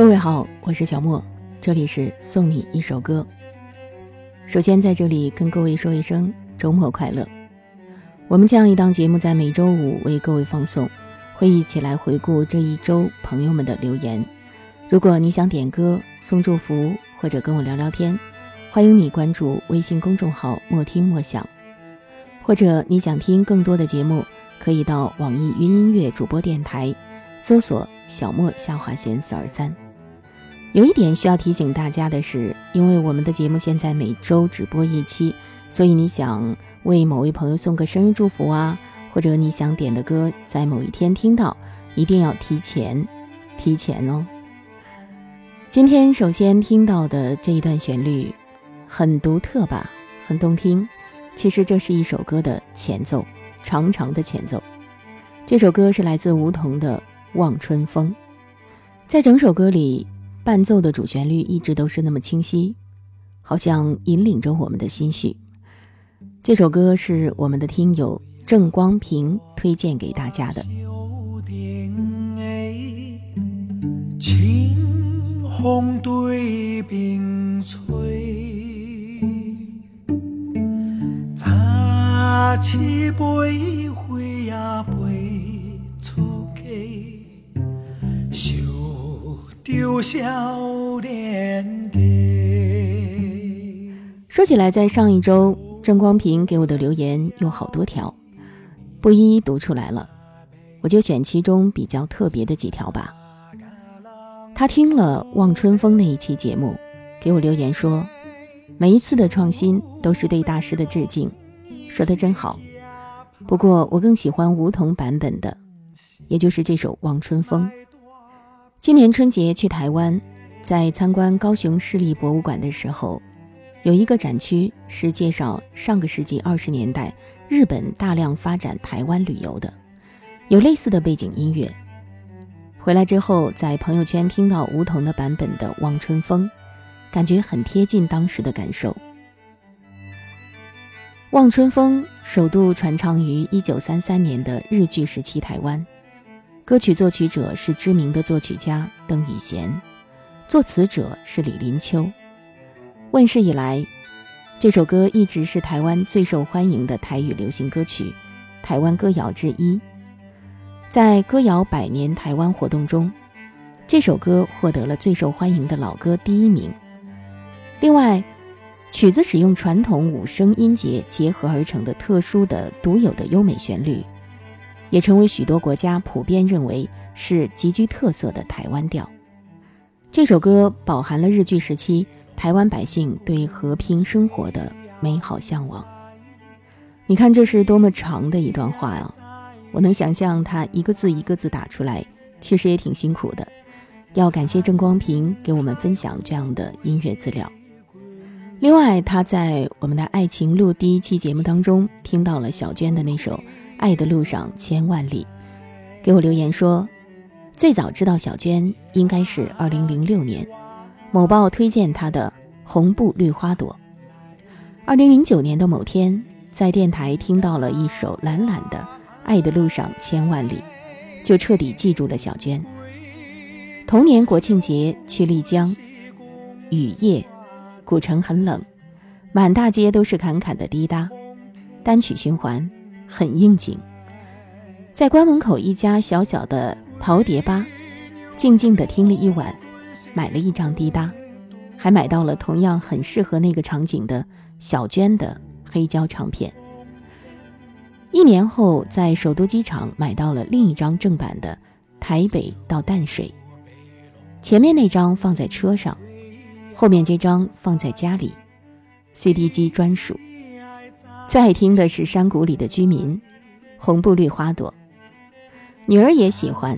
各位好，我是小莫，这里是送你一首歌。首先在这里跟各位说一声周末快乐。我们这样一档节目在每周五为各位放送，会一起来回顾这一周朋友们的留言。如果你想点歌、送祝福或者跟我聊聊天，欢迎你关注微信公众号“莫听莫想”，或者你想听更多的节目，可以到网易云音乐主播电台搜索。小莫下划线四二三，有一点需要提醒大家的是，因为我们的节目现在每周只播一期，所以你想为某位朋友送个生日祝福啊，或者你想点的歌在某一天听到，一定要提前，提前哦。今天首先听到的这一段旋律很独特吧，很动听。其实这是一首歌的前奏，长长的前奏。这首歌是来自梧桐的。望春风，在整首歌里，伴奏的主旋律一直都是那么清晰，好像引领着我们的心绪。这首歌是我们的听友郑光平推荐给大家的。风对冰吹，茶沏杯说起来，在上一周，郑光平给我的留言有好多条，不一一读出来了，我就选其中比较特别的几条吧。他听了《望春风》那一期节目，给我留言说，每一次的创新都是对大师的致敬，说的真好。不过我更喜欢梧桐版本的，也就是这首《望春风》。今年春节去台湾，在参观高雄市立博物馆的时候，有一个展区是介绍上个世纪二十年代日本大量发展台湾旅游的，有类似的背景音乐。回来之后，在朋友圈听到梧桐的版本的《望春风》，感觉很贴近当时的感受。《望春风》首度传唱于一九三三年的日据时期台湾。歌曲作曲者是知名的作曲家邓以贤，作词者是李林秋。问世以来，这首歌一直是台湾最受欢迎的台语流行歌曲，台湾歌谣之一。在歌谣百年台湾活动中，这首歌获得了最受欢迎的老歌第一名。另外，曲子使用传统五声音节结合而成的特殊的、独有的优美旋律。也成为许多国家普遍认为是极具特色的台湾调。这首歌饱含了日据时期台湾百姓对和平生活的美好向往。你看，这是多么长的一段话啊！我能想象他一个字一个字打出来，其实也挺辛苦的。要感谢郑光平给我们分享这样的音乐资料。另外，他在我们的爱情路第一期节目当中听到了小娟的那首。爱的路上千万里，给我留言说，最早知道小娟应该是二零零六年，某报推荐她的《红布绿花朵》。二零零九年的某天，在电台听到了一首懒懒的《爱的路上千万里》，就彻底记住了小娟。同年国庆节去丽江，雨夜，古城很冷，满大街都是侃侃的滴答，单曲循环。很应景，在关门口一家小小的陶碟吧，静静地听了一晚，买了一张滴答，还买到了同样很适合那个场景的小娟的黑胶唱片。一年后，在首都机场买到了另一张正版的台北到淡水，前面那张放在车上，后面这张放在家里，CD 机专属。最爱听的是山谷里的居民，红布绿花朵。女儿也喜欢，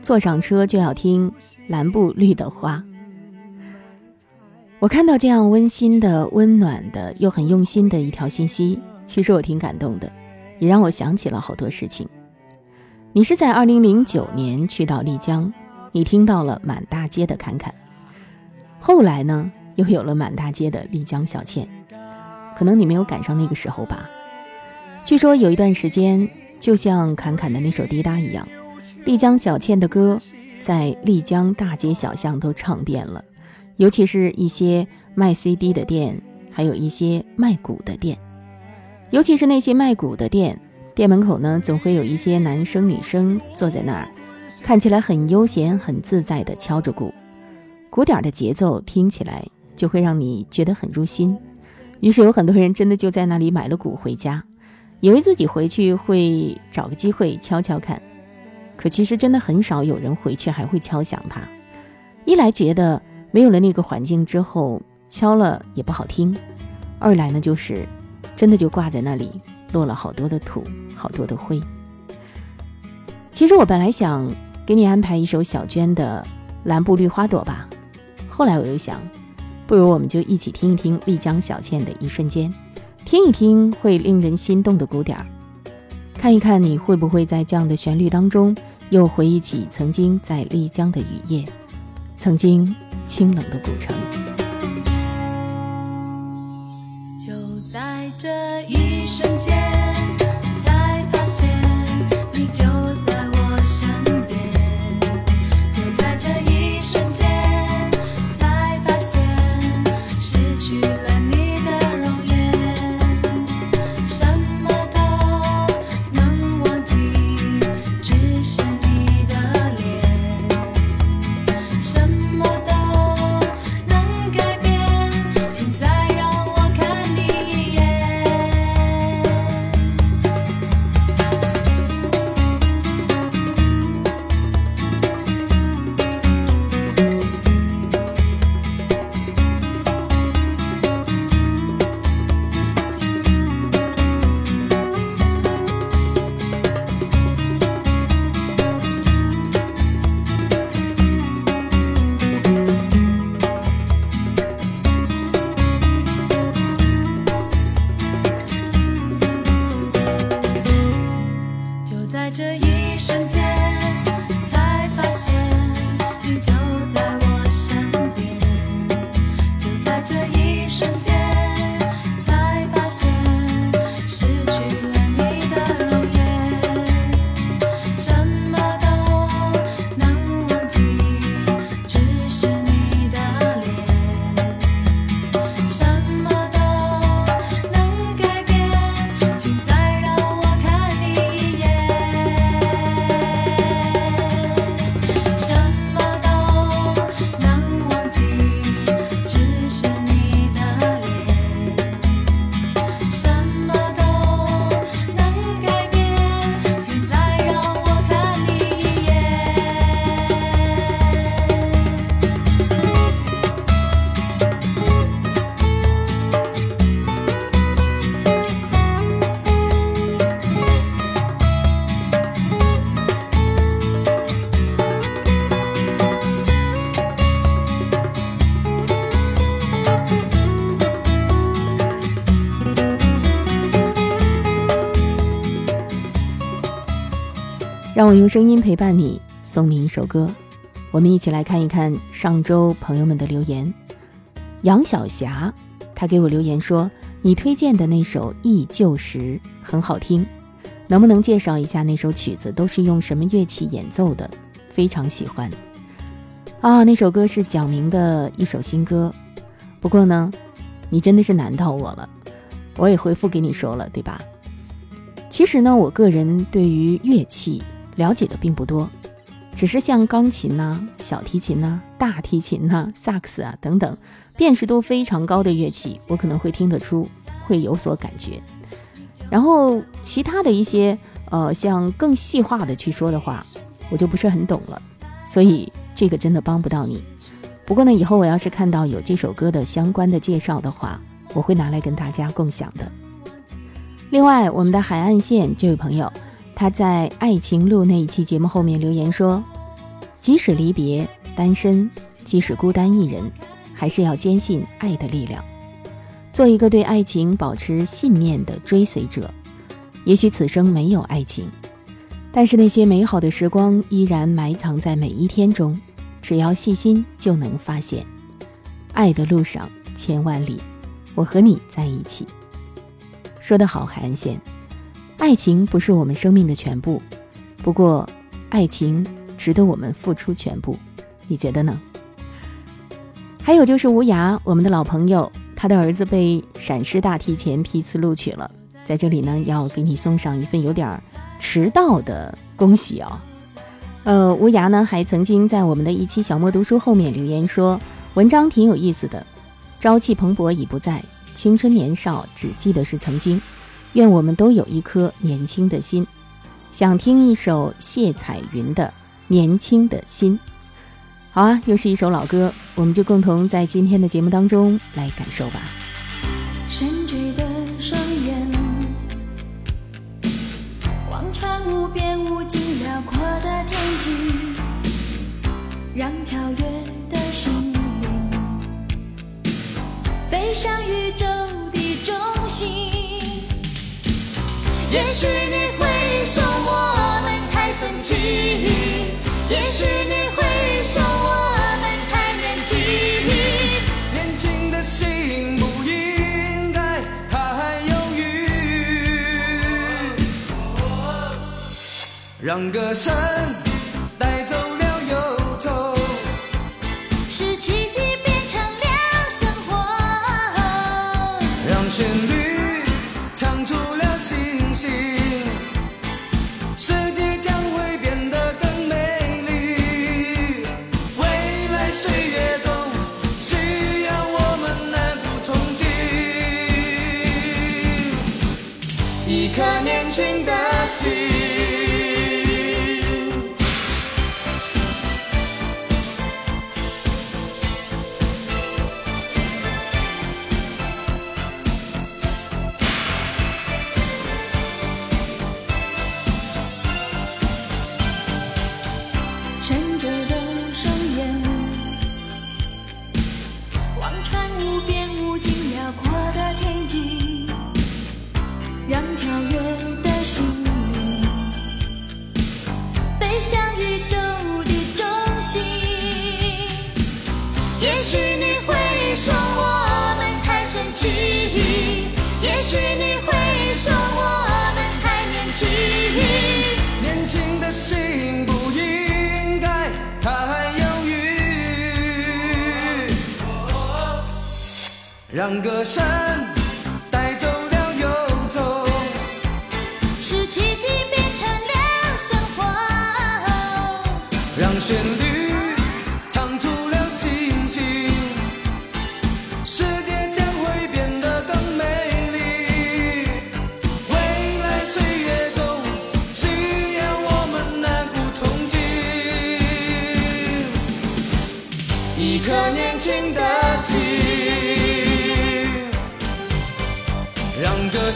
坐上车就要听蓝布绿的花。我看到这样温馨的、温暖的又很用心的一条信息，其实我挺感动的，也让我想起了好多事情。你是在二零零九年去到丽江，你听到了满大街的侃侃，后来呢，又有了满大街的丽江小倩。可能你没有赶上那个时候吧。据说有一段时间，就像侃侃的那首《滴答》一样，丽江小倩的歌在丽江大街小巷都唱遍了，尤其是一些卖 CD 的店，还有一些卖鼓的店。尤其是那些卖鼓的店，店门口呢，总会有一些男生女生坐在那儿，看起来很悠闲、很自在地敲着鼓，鼓点的节奏听起来就会让你觉得很入心。于是有很多人真的就在那里买了鼓回家，以为自己回去会找个机会敲敲看。可其实真的很少有人回去还会敲响它，一来觉得没有了那个环境之后敲了也不好听，二来呢就是真的就挂在那里落了好多的土，好多的灰。其实我本来想给你安排一首小娟的《蓝布绿花朵》吧，后来我又想。不如我们就一起听一听丽江小倩的一瞬间，听一听会令人心动的鼓点儿，看一看你会不会在这样的旋律当中又回忆起曾经在丽江的雨夜，曾经清冷的古城。就在这一瞬间。让我用声音陪伴你，送你一首歌。我们一起来看一看上周朋友们的留言。杨晓霞，她给我留言说：“你推荐的那首《忆旧时》很好听，能不能介绍一下那首曲子都是用什么乐器演奏的？非常喜欢。”啊，那首歌是蒋明的一首新歌。不过呢，你真的是难到我了，我也回复给你说了，对吧？其实呢，我个人对于乐器。了解的并不多，只是像钢琴呐、小提琴呐、大提琴呐、萨克斯啊等等，辨识度非常高的乐器，我可能会听得出，会有所感觉。然后其他的一些，呃，像更细化的去说的话，我就不是很懂了，所以这个真的帮不到你。不过呢，以后我要是看到有这首歌的相关的介绍的话，我会拿来跟大家共享的。另外，我们的海岸线这位朋友。他在《爱情路》那一期节目后面留言说：“即使离别、单身，即使孤单一人，还是要坚信爱的力量，做一个对爱情保持信念的追随者。也许此生没有爱情，但是那些美好的时光依然埋藏在每一天中，只要细心就能发现。爱的路上千万里，我和你在一起。”说得好，海岸线。爱情不是我们生命的全部，不过，爱情值得我们付出全部。你觉得呢？还有就是吴涯，我们的老朋友，他的儿子被陕师大提前批次录取了，在这里呢，要给你送上一份有点迟到的恭喜哦。呃，吴涯呢还曾经在我们的一期小莫读书后面留言说，文章挺有意思的，朝气蓬勃已不在，青春年少只记得是曾经，愿我们都有一颗年轻的心。想听一首谢彩云的《年轻的心》。好啊，又是一首老歌，我们就共同在今天的节目当中来感受吧。深邃的双眼，望穿无边无尽辽阔的天际，让跳跃的心灵飞向宇宙的中心。也许你会说我们太神奇，也许你会说我们太年轻。年轻的心不应该太犹豫，让歌声让歌声带走了忧愁，使奇迹变成了生活。让旋律唱出了星星，世界将会变得更美丽。未来岁月中，需要我们难不憧憬，一颗年轻的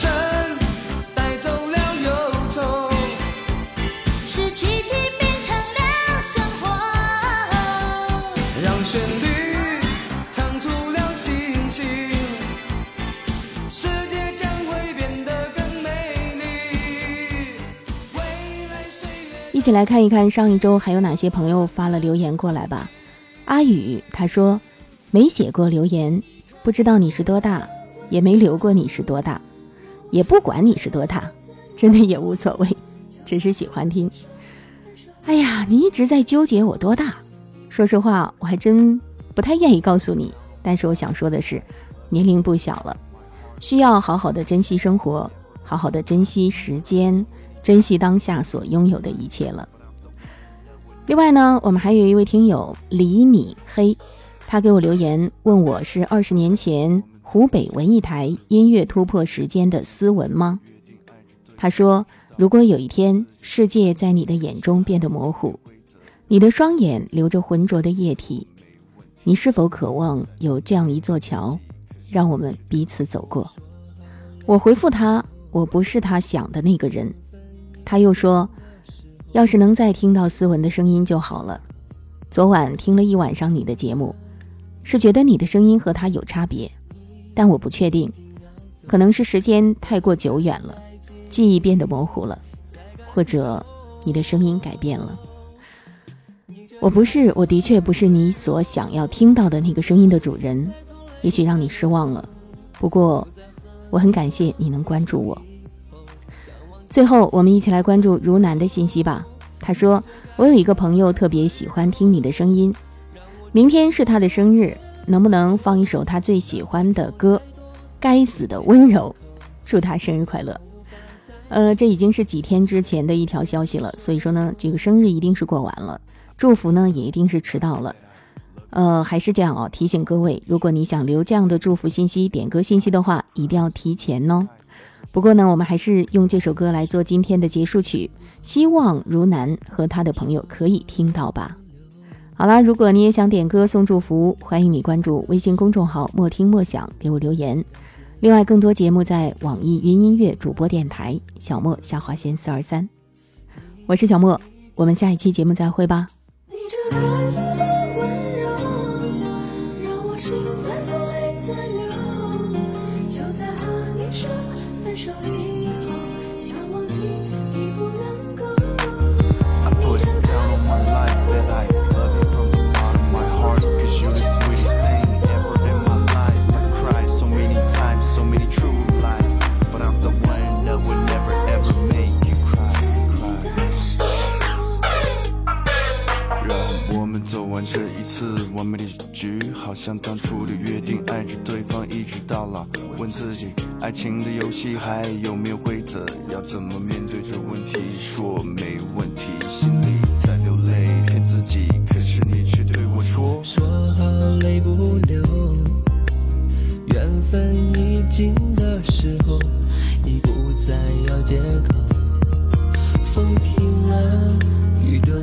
让歌声带走了忧愁。使奇迹变成了生活。让旋律唱出了星星，世界将会变得更美丽。未来岁月。一起来看一看上一周还有哪些朋友发了留言过来吧。阿宇他说没写过留言，不知道你是多大，也没留过你是多大，也不管你是多大，真的也无所谓，只是喜欢听。哎呀，你一直在纠结我多大，说实话，我还真不太愿意告诉你。但是我想说的是，年龄不小了，需要好好的珍惜生活，好好的珍惜时间，珍惜当下所拥有的一切了。另外呢，我们还有一位听友李你黑，他给我留言问我是二十年前湖北文艺台音乐突破时间的斯文吗？他说，如果有一天世界在你的眼中变得模糊，你的双眼流着浑浊的液体，你是否渴望有这样一座桥，让我们彼此走过？我回复他，我不是他想的那个人。他又说，要是能再听到斯文的声音就好了。昨晚听了一晚上你的节目，是觉得你的声音和他有差别，但我不确定，可能是时间太过久远了，记忆变得模糊了，或者你的声音改变了。我不是，我的确不是你所想要听到的那个声音的主人，也许让你失望了。不过，我很感谢你能关注我。最后，我们一起来关注如南的信息吧。他说：“我有一个朋友特别喜欢听你的声音，明天是他的生日，能不能放一首他最喜欢的歌？该死的温柔，祝他生日快乐。”呃，这已经是几天之前的一条消息了，所以说呢，这个生日一定是过完了，祝福呢也一定是迟到了。呃，还是这样哦，提醒各位，如果你想留这样的祝福信息、点歌信息的话，一定要提前哦。不过呢，我们还是用这首歌来做今天的结束曲，希望如南和他的朋友可以听到吧。好啦，如果你也想点歌送祝福，欢迎你关注微信公众号“莫听莫想”，给我留言。另外，更多节目在网易云音乐主播电台小莫下划线四二三，我是小莫，我们下一期节目再会吧。你这该死的温柔，让我心在痛泪在流。就在和你说分手完美的结局，好像当初的约定，爱着对方一直到老。问自己，爱情的游戏还有没有规则？要怎么面对这问题？说没问题，心里在流泪，骗自己，可是你却对我说。说好泪不流，缘分已尽的时候，你不再要借口。风停了，雨顿，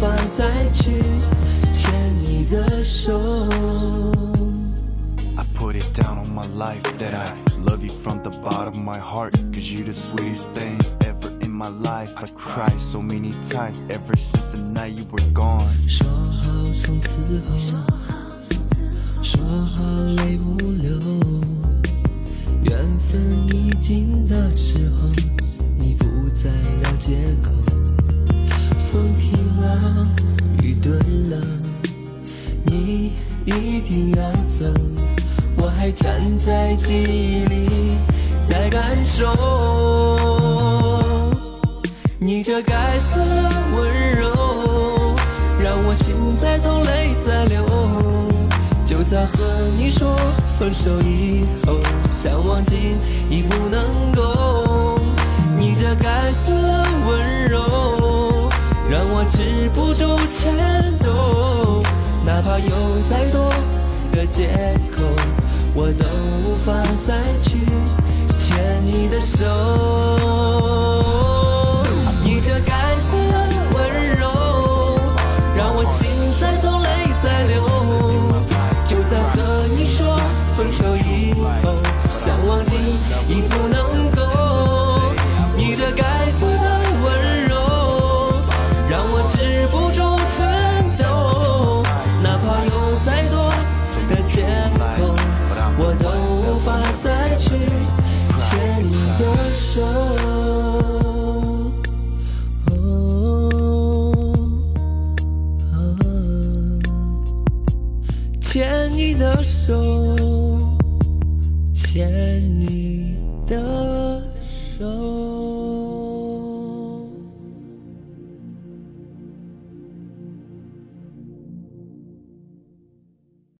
法再去牵你的手。I put it down on my life that I love you from the bottom of my heart. Cause you're the sweetest thing ever in my life. I cried so many times ever since the night you were gone. 说好从此后，说好泪不流，缘分已尽的时候，你不再要借口。风停了，雨顿了，你一定要走，我还站在记忆里，在感受。你这该死的温柔，让我心在痛，泪在流。就在和你说分手以后，想忘记已不止不住颤抖。哪怕有再多的借口，我都无法再去牵你的手。